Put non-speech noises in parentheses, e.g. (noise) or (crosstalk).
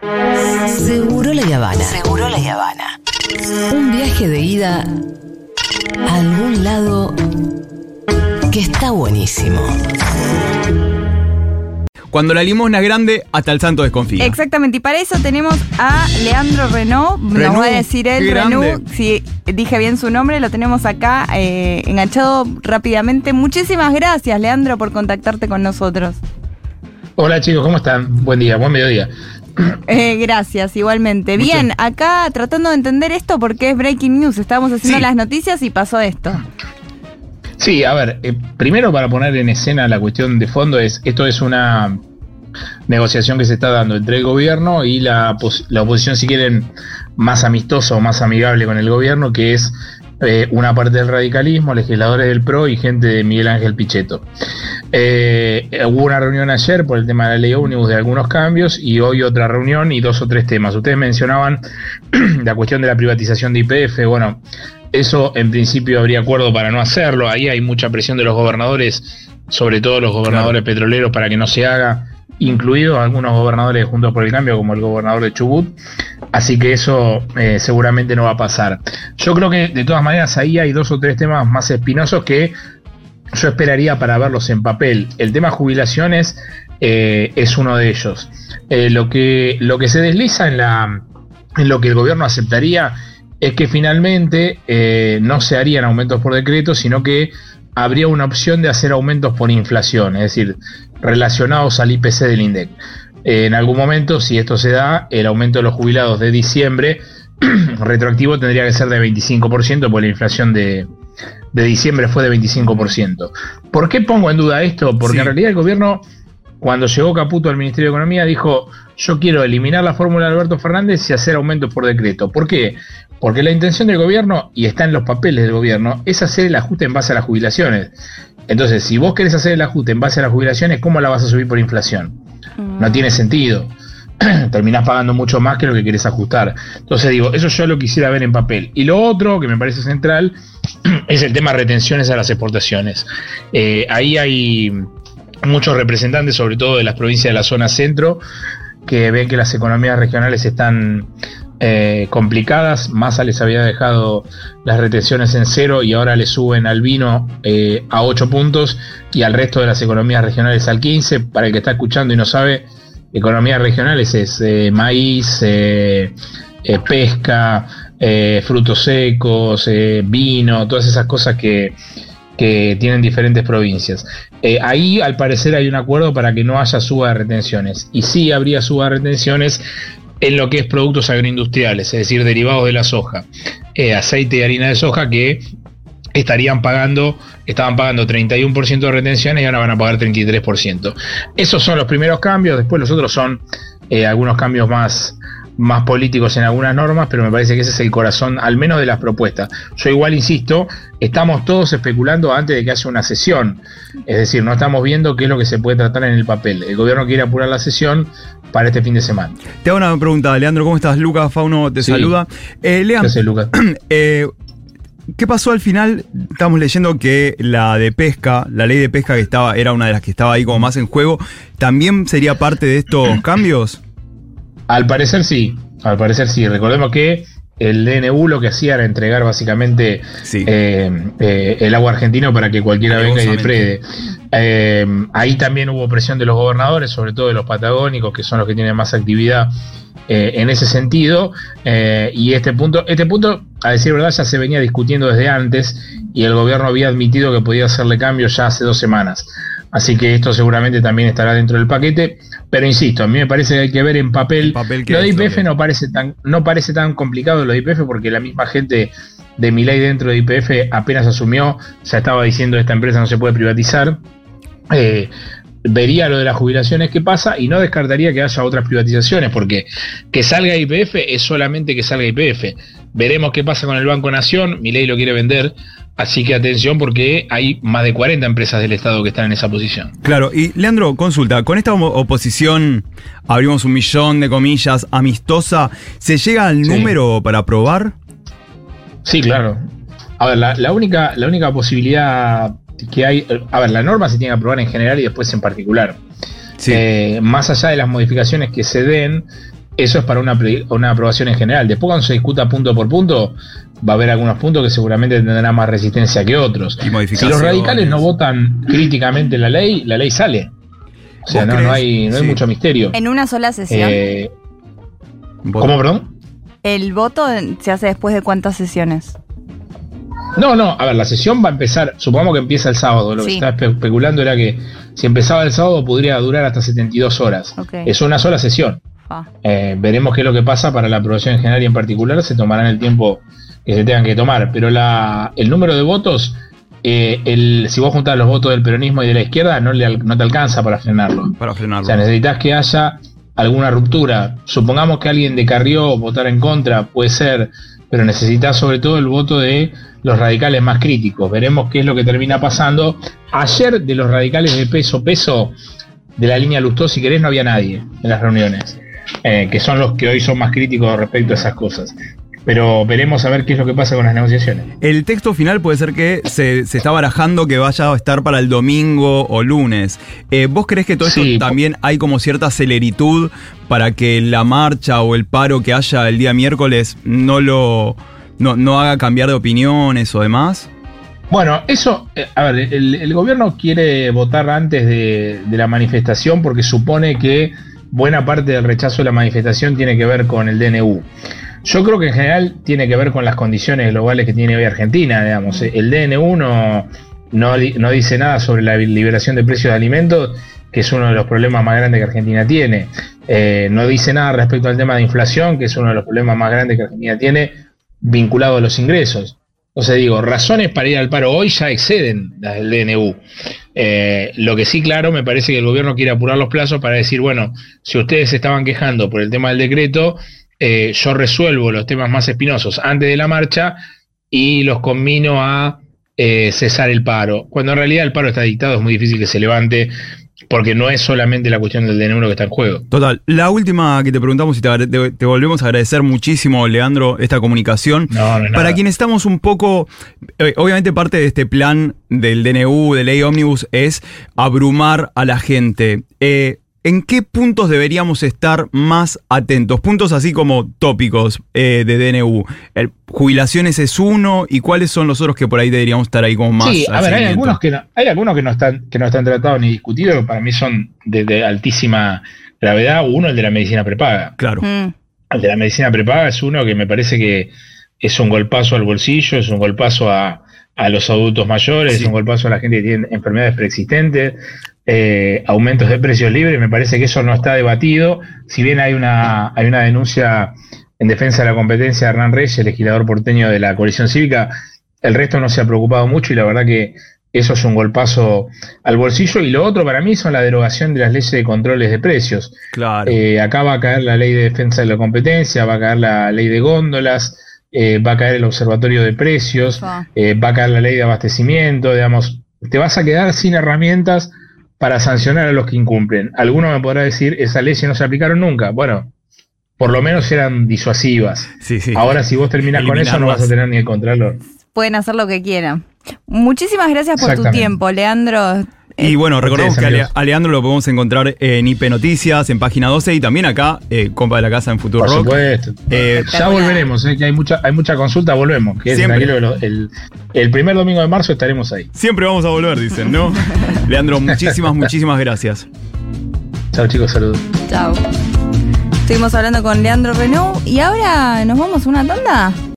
Seguro la Habana. Seguro la Habana. Un viaje de ida a algún lado que está buenísimo. Cuando la limosna es grande, hasta el santo desconfía. Exactamente, y para eso tenemos a Leandro Renault, nos Renault, va a decir él, Renault, si dije bien su nombre, lo tenemos acá eh, enganchado rápidamente. Muchísimas gracias, Leandro, por contactarte con nosotros. Hola chicos, ¿cómo están? Buen día, buen mediodía. (laughs) Eh, gracias, igualmente. Bien, acá tratando de entender esto porque es breaking news, estábamos haciendo Sí. las noticias y pasó esto. Sí, a ver, eh, primero para poner en escena la cuestión de fondo es, esto es una negociación que se está dando entre el gobierno y la, la oposición, si quieren, más amistosa o más amigable con el gobierno, que es eh, una parte del radicalismo, legisladores del PRO y gente de Miguel Ángel Pichetto. Eh, hubo una reunión ayer por el tema de la ley ómnibus de algunos cambios y hoy otra reunión y dos o tres temas. Ustedes mencionaban (clears throat) la cuestión de la privatización de IPF. Bueno, eso en principio habría acuerdo para no hacerlo. Ahí hay mucha presión de los gobernadores, sobre todo los gobernadores petroleros, para que no se haga, incluidos algunos gobernadores Juntos por el Cambio, como el gobernador de Chubut. Así que eso eh, seguramente no va a pasar. Yo creo que de todas maneras ahí hay dos o tres temas más espinosos que yo esperaría para verlos en papel. El tema jubilaciones eh, es uno de ellos. Eh, lo, que, lo que se desliza en, la, en lo que el gobierno aceptaría es que finalmente eh, no se harían aumentos por decreto, sino que habría una opción de hacer aumentos por inflación, es decir, relacionados al IPC del INDEC. En algún momento, si esto se da, el aumento de los jubilados de diciembre (clears throat) retroactivo tendría que ser de 25%, porque la inflación de, de diciembre fue de 25%. ¿Por qué pongo en duda esto? Porque Sí. en realidad el gobierno, cuando llegó Caputo al Ministerio de Economía, dijo, yo quiero eliminar la fórmula de Alberto Fernández y hacer aumentos por decreto. ¿Por qué? Porque la intención del gobierno, y está en los papeles del gobierno, es hacer el ajuste en base a las jubilaciones. Entonces, si vos querés hacer el ajuste en base a las jubilaciones, ¿cómo la vas a subir por inflación? No tiene sentido. (clears throat) Terminás pagando mucho más que lo que querés ajustar. Entonces digo, eso yo lo quisiera ver en papel. Y lo otro que me parece central (clears throat) es el tema retenciones a las exportaciones. Eh, ahí hay muchos representantes, sobre todo de las provincias de la zona centro, que ven que las economías regionales están eh, complicadas. Massa les había dejado las retenciones en cero y ahora le suben al vino eh, a 8 puntos y al resto de las economías regionales al 15. Para el que está escuchando y no sabe, economías regionales es eh, maíz, eh, eh, pesca, frutos secos, vino, todas esas cosas que, que tienen diferentes provincias. Ahí al parecer hay un acuerdo para que no haya suba de retenciones. Y sí habría suba de retenciones en lo que es productos agroindustriales, es decir, derivados de la soja, aceite y harina de soja que estarían pagando, estaban pagando 31% de retenciones y ahora van a pagar 33%. Esos son los primeros cambios, después los otros son eh, algunos cambios más, más políticos en algunas normas, pero me parece que ese es el corazón, al menos de las propuestas. Yo igual insisto, estamos todos especulando antes de que haya una sesión, es decir, no estamos viendo qué es lo que se puede tratar en el papel. El gobierno quiere apurar la sesión para este fin de semana. Te hago una pregunta, Leandro, ¿cómo estás? Lucas Fauno te Sí. saluda. Eh, Lea, Gracias, Lucas. (clears throat) eh, ¿qué pasó al final? Estamos leyendo que la de pesca, la ley de pesca que estaba, era una de las que estaba ahí como más en juego, ¿también sería parte de estos cambios? Al parecer sí, al parecer sí. Recordemos que el DNU lo que hacía era entregar básicamente Sí. eh, eh, el agua argentino para que cualquiera venga y deprede. Eh, ahí también hubo presión de los gobernadores, sobre todo de los patagónicos, que son los que tienen más actividad en ese sentido. Y este punto, este punto, a decir verdad, ya se venía discutiendo desde antes y el gobierno había admitido que podía hacerle cambios ya hace dos semanas. Así que esto seguramente también estará dentro del paquete. Pero insisto, a mí me parece que hay que ver en papel. Papel qué lo de IPF que- no parece tan, no parece tan complicado lo de IPF porque la misma gente de mi ley dentro de IPF apenas asumió, ya estaba diciendo esta empresa no se puede privatizar. Eh, vería lo de las jubilaciones que pasa y no descartaría que haya otras privatizaciones, porque que salga IPF es solamente que salga IPF. Veremos qué pasa con el Banco Nación, mi ley lo quiere vender, así que atención porque hay más de 40 empresas del Estado que están en esa posición. Claro, y Leandro, consulta, con esta oposición, abrimos un millón de comillas, amistosa, ¿se llega al Sí. número para aprobar? Sí, claro. A ver, la, la única, la única posibilidad que hay, a ver, la norma se tiene que aprobar en general y después en particular. Sí. Eh, más allá de las modificaciones que se den, eso es para una, una aprobación en general. Después cuando se discuta punto por punto, va a haber algunos puntos que seguramente tendrán más resistencia que otros. Si los radicales no votan críticamente la ley, la ley sale. O sea, no, no, hay, no hay mucho misterio. En una sola sesión. Eh, ¿Cómo, perdón? ¿El voto se hace después de cuántas sesiones? No, no, a ver, la sesión va a empezar, supongamos que empieza el sábado, lo que estaba especulando era que si empezaba el sábado podría durar hasta 72 horas. Es una sola sesión. Ah. Eh, veremos qué es lo que pasa para la aprobación en general y en particular, se tomarán el tiempo que se tengan que tomar, pero la, el número de votos, eh, el, si vos juntás los votos del peronismo y de la izquierda, no, le, no te alcanza para frenarlo. Para frenarlo. O sea, necesitas que haya alguna ruptura. Supongamos que alguien de Carrió votara en contra, puede ser, pero necesitas sobre todo el voto de los radicales más críticos. Veremos qué es lo que termina pasando. Ayer de los radicales de peso peso de la línea Lustó, si querés, no había nadie en las reuniones, eh, que son los que hoy son más críticos respecto a esas cosas. Pero veremos a ver qué es lo que pasa con las negociaciones. El texto final puede ser que se, está barajando que vaya a estar para el domingo o lunes. Eh, ¿Vos crees que todo esto también hay como cierta celeritud para que la marcha o el paro que haya el día miércoles no lo no, no haga cambiar de opiniones o demás? Bueno, eso, eh, a ver, el, gobierno quiere votar antes de, la manifestación porque supone que buena parte del rechazo de la manifestación tiene que ver con el DNU. Yo creo que en general tiene que ver con las condiciones globales que tiene hoy Argentina, digamos. El DNU no, no, dice nada sobre la liberación de precios de alimentos, que es uno de los problemas más grandes que Argentina tiene. Eh, no dice nada respecto al tema de inflación, que es uno de los problemas más grandes que Argentina tiene vinculado a los ingresos. O sea, digo, razones para ir al paro hoy ya exceden las del DNU. Eh, lo que sí, claro, me parece que el gobierno quiere apurar los plazos para decir, bueno, si ustedes se estaban quejando por el tema del decreto, eh, yo resuelvo los temas más espinosos antes de la marcha y los combino a eh, cesar el paro. Cuando en realidad el paro está dictado, es muy difícil que se levante porque no es solamente la cuestión del DNU que está en juego. Total. La última que te preguntamos y te, volvemos a agradecer muchísimo, Leandro, esta comunicación. No, no, Para quienes estamos un poco, eh, obviamente parte de este plan del DNU, de ley ómnibus, es abrumar a la gente. Eh, ¿En qué puntos deberíamos estar más atentos? Puntos así como tópicos eh, de DNU. El, jubilaciones es uno y cuáles son los otros que por ahí deberíamos estar ahí como más. Sí, a ver, hay algunos que no, hay algunos que no están que no están tratados ni discutidos que para mí son de, altísima gravedad. Uno el de la medicina prepaga. Claro. Mm. El de la medicina prepaga es uno que me parece que es un golpazo al bolsillo, es un golpazo a, los adultos mayores, es un golpazo a la gente que tiene enfermedades preexistentes, eh, aumentos de precios libres, me parece que eso no está debatido, si bien hay una, hay una denuncia en defensa de la competencia de Hernán Reyes, el legislador porteño de la coalición cívica, el resto no se ha preocupado mucho y la verdad que eso es un golpazo al bolsillo. Y lo otro para mí son la derogación de las leyes de controles de precios. Claro. Eh, acá va a caer la ley de defensa de la competencia, va a caer la ley de góndolas, eh, va a caer el observatorio de precios, va a caer la ley de abastecimiento, digamos, te vas a quedar sin herramientas para sancionar a los que incumplen. Alguno me podrá decir, esas leyes no se aplicaron nunca. Bueno, por lo menos eran disuasivas. Sí, sí. Ahora si vos terminas con eso no vas a tener ni el contralor. Pueden hacer lo que quieran. Muchísimas gracias por tu tiempo, Leandro. Y bueno, recordemos que a Leandro lo podemos encontrar en IP Noticias, en página 12 y también acá, eh, compa de la casa en Futuro Por supuesto. Eh, ya volveremos, eh, que hay mucha, hay mucha consulta, volvemos. Que el, el, primer domingo de marzo estaremos ahí. Siempre vamos a volver, dicen, ¿no? (laughs) Leandro, muchísimas, muchísimas gracias. Chao chicos, saludos. Chao. Estuvimos hablando con Leandro Renault y ahora nos vamos a una tanda.